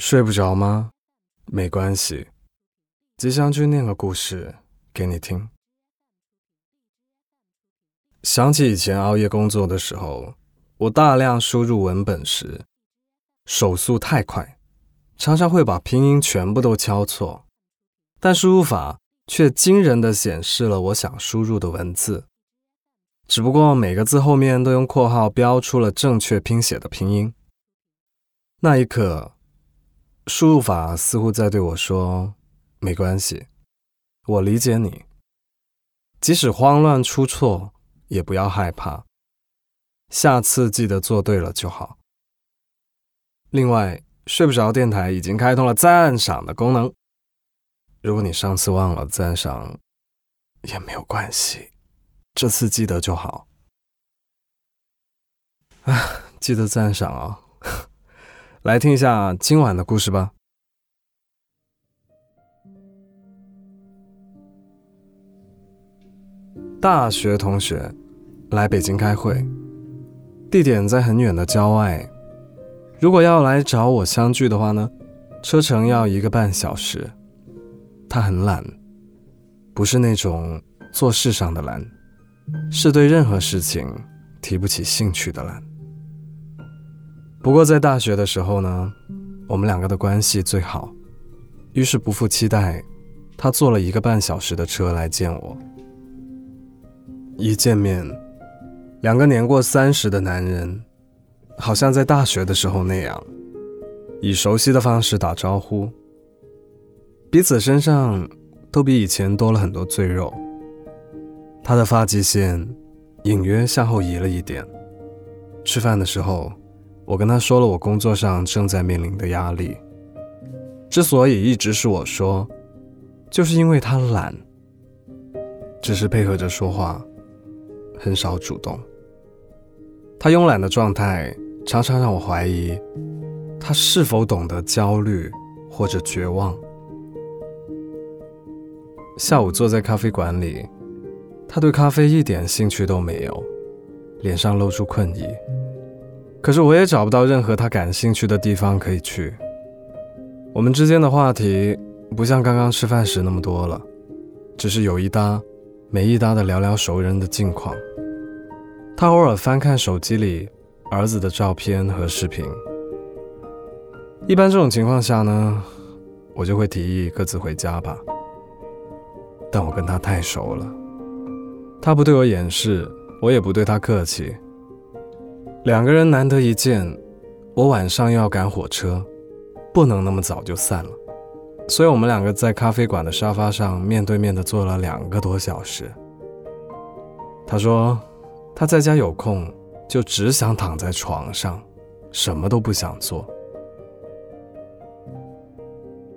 睡不着吗？没关系，吉祥君念个故事给你听。想起以前熬夜工作的时候，我大量输入文本时，手速太快，常常会把拼音全部都敲错，但输入法却惊人的显示了我想输入的文字，只不过每个字后面都用括号标出了正确拼写的拼音。那一刻。输入法似乎在对我说：“没关系，我理解你。即使慌乱出错，也不要害怕。下次记得做对了就好。”另外，睡不着电台已经开通了赞赏的功能。如果你上次忘了赞赏，也没有关系，这次记得就好。啊，记得赞赏啊！来听一下今晚的故事吧。大学同学来北京开会，地点在很远的郊外。如果要来找我相聚的话呢，车程要一个半小时。他很懒，不是那种做事上的懒，是对任何事情提不起兴趣的懒。不过在大学的时候呢，我们两个的关系最好，于是不负期待，他坐了一个半小时的车来见我。一见面，两个年过三十的男人，好像在大学的时候那样，以熟悉的方式打招呼，彼此身上都比以前多了很多赘肉。他的发际线隐约向后移了一点。吃饭的时候。我跟他说了我工作上正在面临的压力，之所以一直是我说，就是因为他懒，只是配合着说话，很少主动。他慵懒的状态常常让我怀疑，他是否懂得焦虑或者绝望。下午坐在咖啡馆里，他对咖啡一点兴趣都没有，脸上露出困意。可是我也找不到任何他感兴趣的地方可以去。我们之间的话题不像刚刚吃饭时那么多了，只是有一搭没一搭的聊聊熟人的近况。他偶尔翻看手机里儿子的照片和视频。一般这种情况下呢，我就会提议各自回家吧。但我跟他太熟了，他不对我掩饰，我也不对他客气。两个人难得一见，我晚上又要赶火车，不能那么早就散了，所以我们两个在咖啡馆的沙发上面对面的坐了两个多小时。他说他在家有空就只想躺在床上，什么都不想做。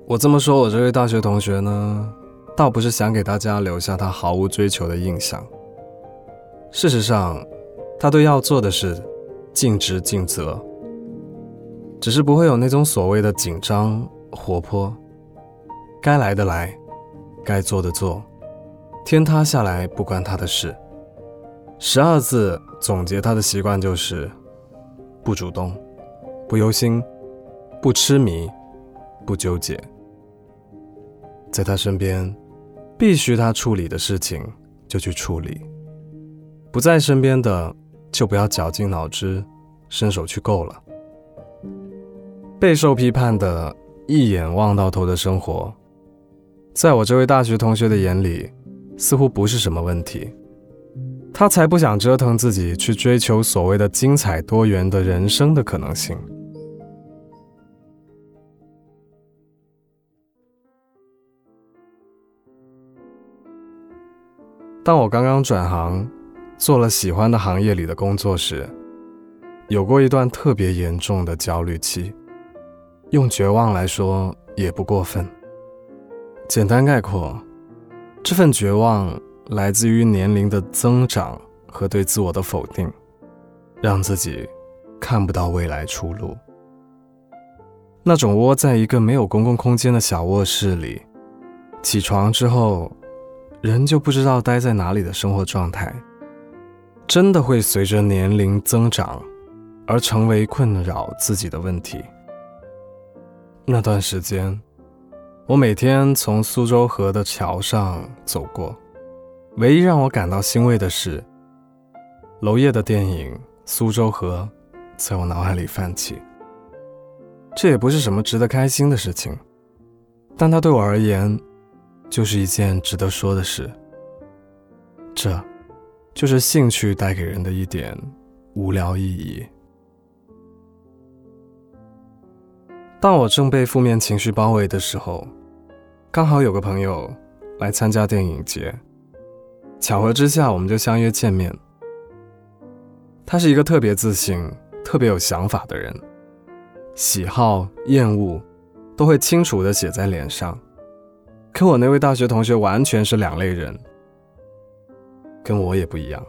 我这么说，我这位大学同学呢，倒不是想给大家留下他毫无追求的印象。事实上，他对要做的事。尽职尽责，只是不会有那种所谓的紧张活泼。该来的来，该做的做，天塌下来不关他的事。十二字总结他的习惯就是：不主动，不忧心，不痴迷，不纠结。在他身边，必须他处理的事情就去处理；不在身边的。就不要绞尽脑汁，伸手去够了。备受批判的一眼望到头的生活，在我这位大学同学的眼里，似乎不是什么问题。他才不想折腾自己去追求所谓的精彩多元的人生的可能性。当我刚刚转行。做了喜欢的行业里的工作时，有过一段特别严重的焦虑期，用绝望来说也不过分。简单概括，这份绝望来自于年龄的增长和对自我的否定，让自己看不到未来出路。那种窝在一个没有公共空间的小卧室里，起床之后，人就不知道待在哪里的生活状态。真的会随着年龄增长而成为困扰自己的问题。那段时间，我每天从苏州河的桥上走过，唯一让我感到欣慰的是，娄烨的电影《苏州河》在我脑海里泛起。这也不是什么值得开心的事情，但它对我而言，就是一件值得说的事。这，就是兴趣带给人的一点无聊意义。当我正被负面情绪包围的时候，刚好有个朋友来参加电影节，巧合之下我们就相约见面。他是一个特别自信、特别有想法的人，喜好、厌恶都会清楚地写在脸上，跟我那位大学同学完全是两类人，跟我也不一样。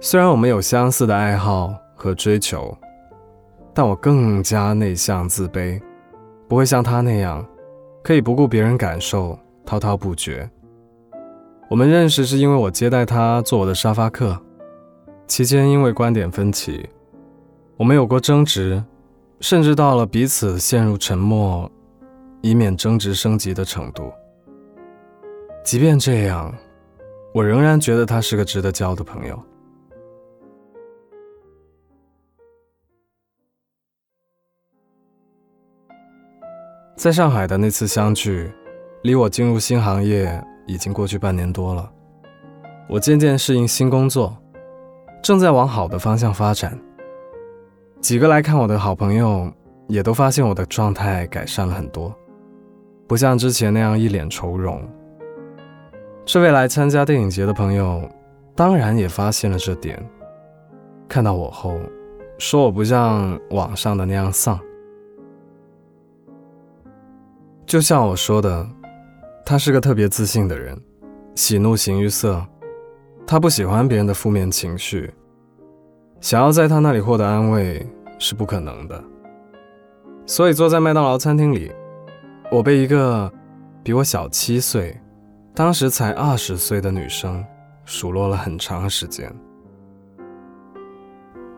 虽然我们有相似的爱好和追求。但我更加内向自卑，不会像他那样，可以不顾别人感受，滔滔不绝。我们认识是因为我接待他做我的沙发客，期间因为观点分歧，我们有过争执，甚至到了彼此陷入沉默，以免争执升级的程度。即便这样，我仍然觉得他是个值得交的朋友。在上海的那次相聚，离我进入新行业已经过去半年多了。我渐渐适应新工作，正在往好的方向发展。几个来看我的好朋友也都发现我的状态改善了很多，不像之前那样一脸愁容。这位来参加电影节的朋友，当然也发现了这点。看到我后，说我不像网上的那样丧。就像我说的，他是个特别自信的人，喜怒形于色。他不喜欢别人的负面情绪，想要在他那里获得安慰是不可能的。所以坐在麦当劳餐厅里，我被一个比我小七岁、当时才二十岁的女生数落了很长时间。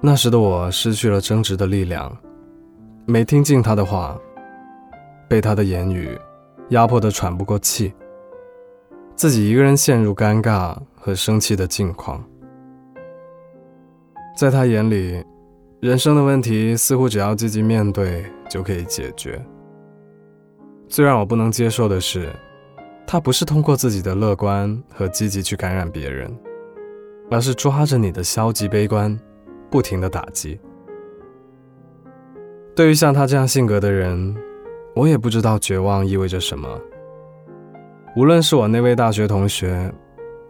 那时的我失去了争执的力量，没听进他的话。被他的言语压迫得喘不过气，自己一个人陷入尴尬和生气的境况。在他眼里，人生的问题似乎只要积极面对就可以解决。最让我不能接受的是，他不是通过自己的乐观和积极去感染别人，而是抓着你的消极悲观，不停的打击。对于像他这样性格的人。我也不知道绝望意味着什么。无论是我那位大学同学，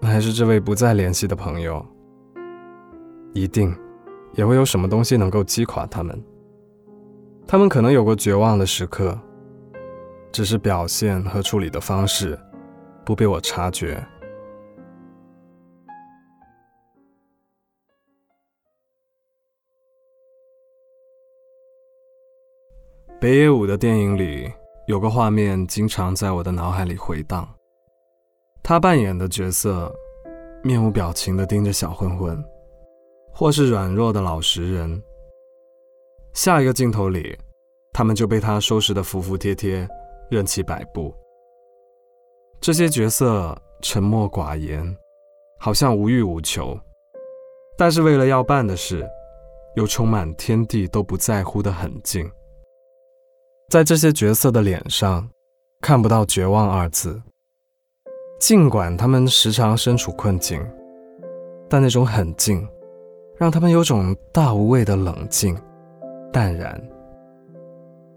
还是这位不再联系的朋友，一定也会有什么东西能够击垮他们。他们可能有过绝望的时刻，只是表现和处理的方式不被我察觉。北野武的电影里有个画面，经常在我的脑海里回荡。他扮演的角色，面无表情地盯着小混混，或是软弱的老实人。下一个镜头里，他们就被他收拾得服服帖帖，任其摆布。这些角色沉默寡言，好像无欲无求，但是为了要办的事，又充满天地都不在乎的狠劲。在这些角色的脸上，看不到绝望二字。尽管他们时常身处困境，但那种狠劲，让他们有种大无畏的冷静、淡然。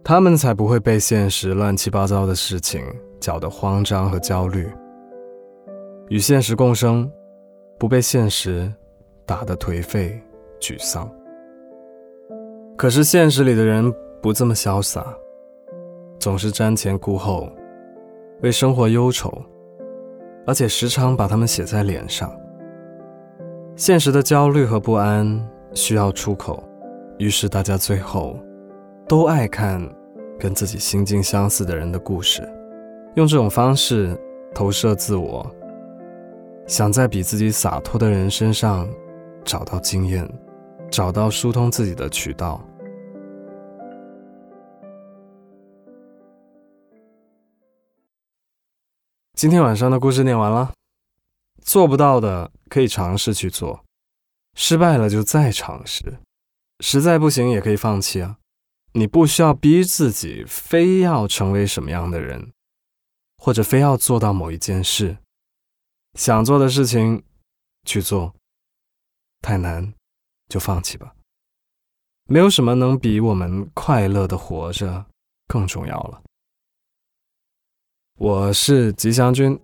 他们才不会被现实乱七八糟的事情搅得慌张和焦虑，与现实共生，不被现实打得颓废、沮丧。可是现实里的人不这么潇洒。总是瞻前顾后，为生活忧愁，而且时常把他们写在脸上。现实的焦虑和不安需要出口，于是大家最后都爱看跟自己心境相似的人的故事，用这种方式投射自我想在比自己洒脱的人身上找到经验找到疏通自己的渠道。今天晚上的故事念完了做不到的可以尝试去做失败了就再尝试实在不行也可以放弃啊。你不需要逼自己非要成为什么样的人或者非要做到某一件事，想做的事情去做，太难就放弃吧。没有什么能比我们快乐的活着更重要了。我是吉祥君，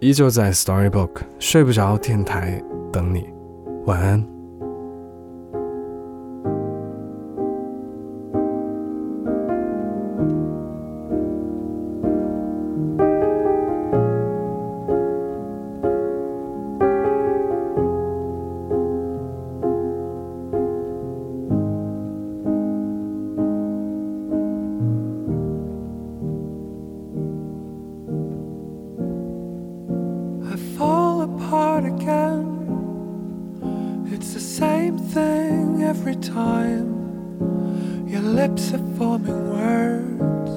依旧在 Storybook 睡不着电台等你，晚安。Lips are forming words,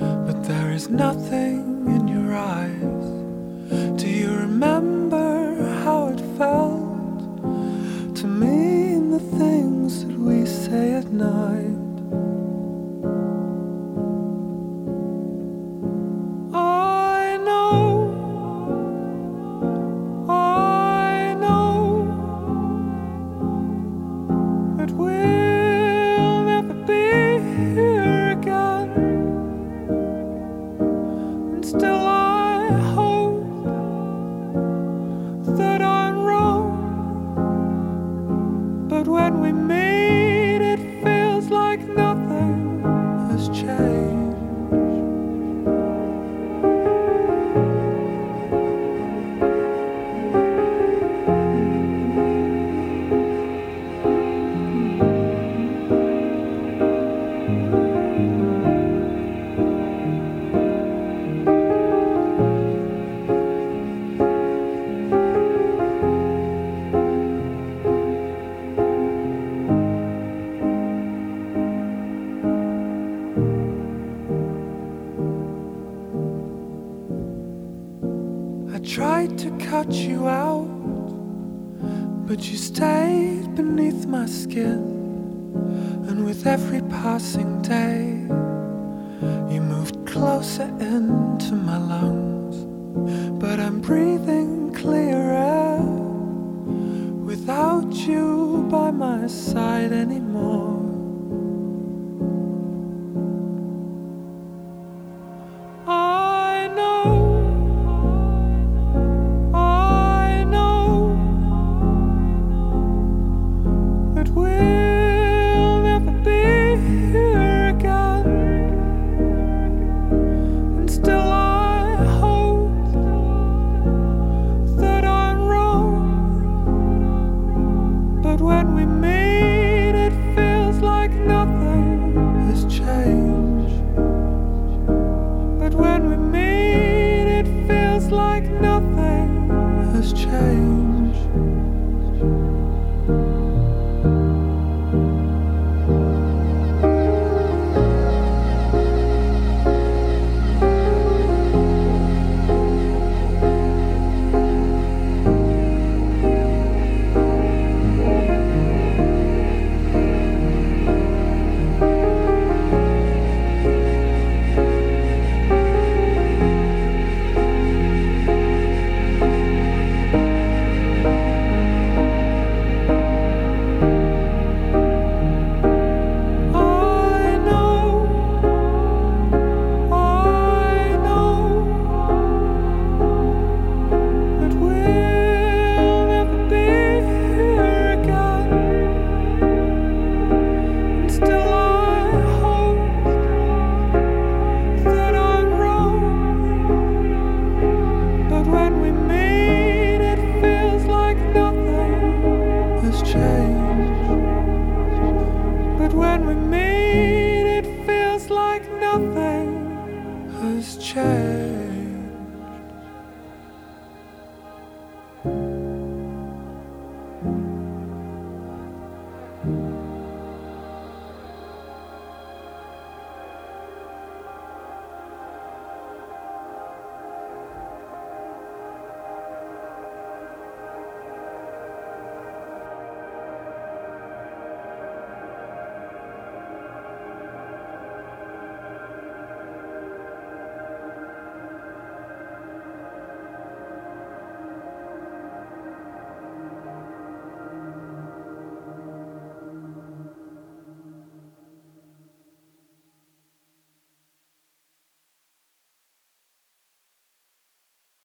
but there is nothing in your eyes. Do you remember how it felt to mean the things that we say at night? Cut you out, but you stayed beneath my skin. And with every passing day, you moved closer into my lungs. But I'm breathing clear air without you by my side anymore.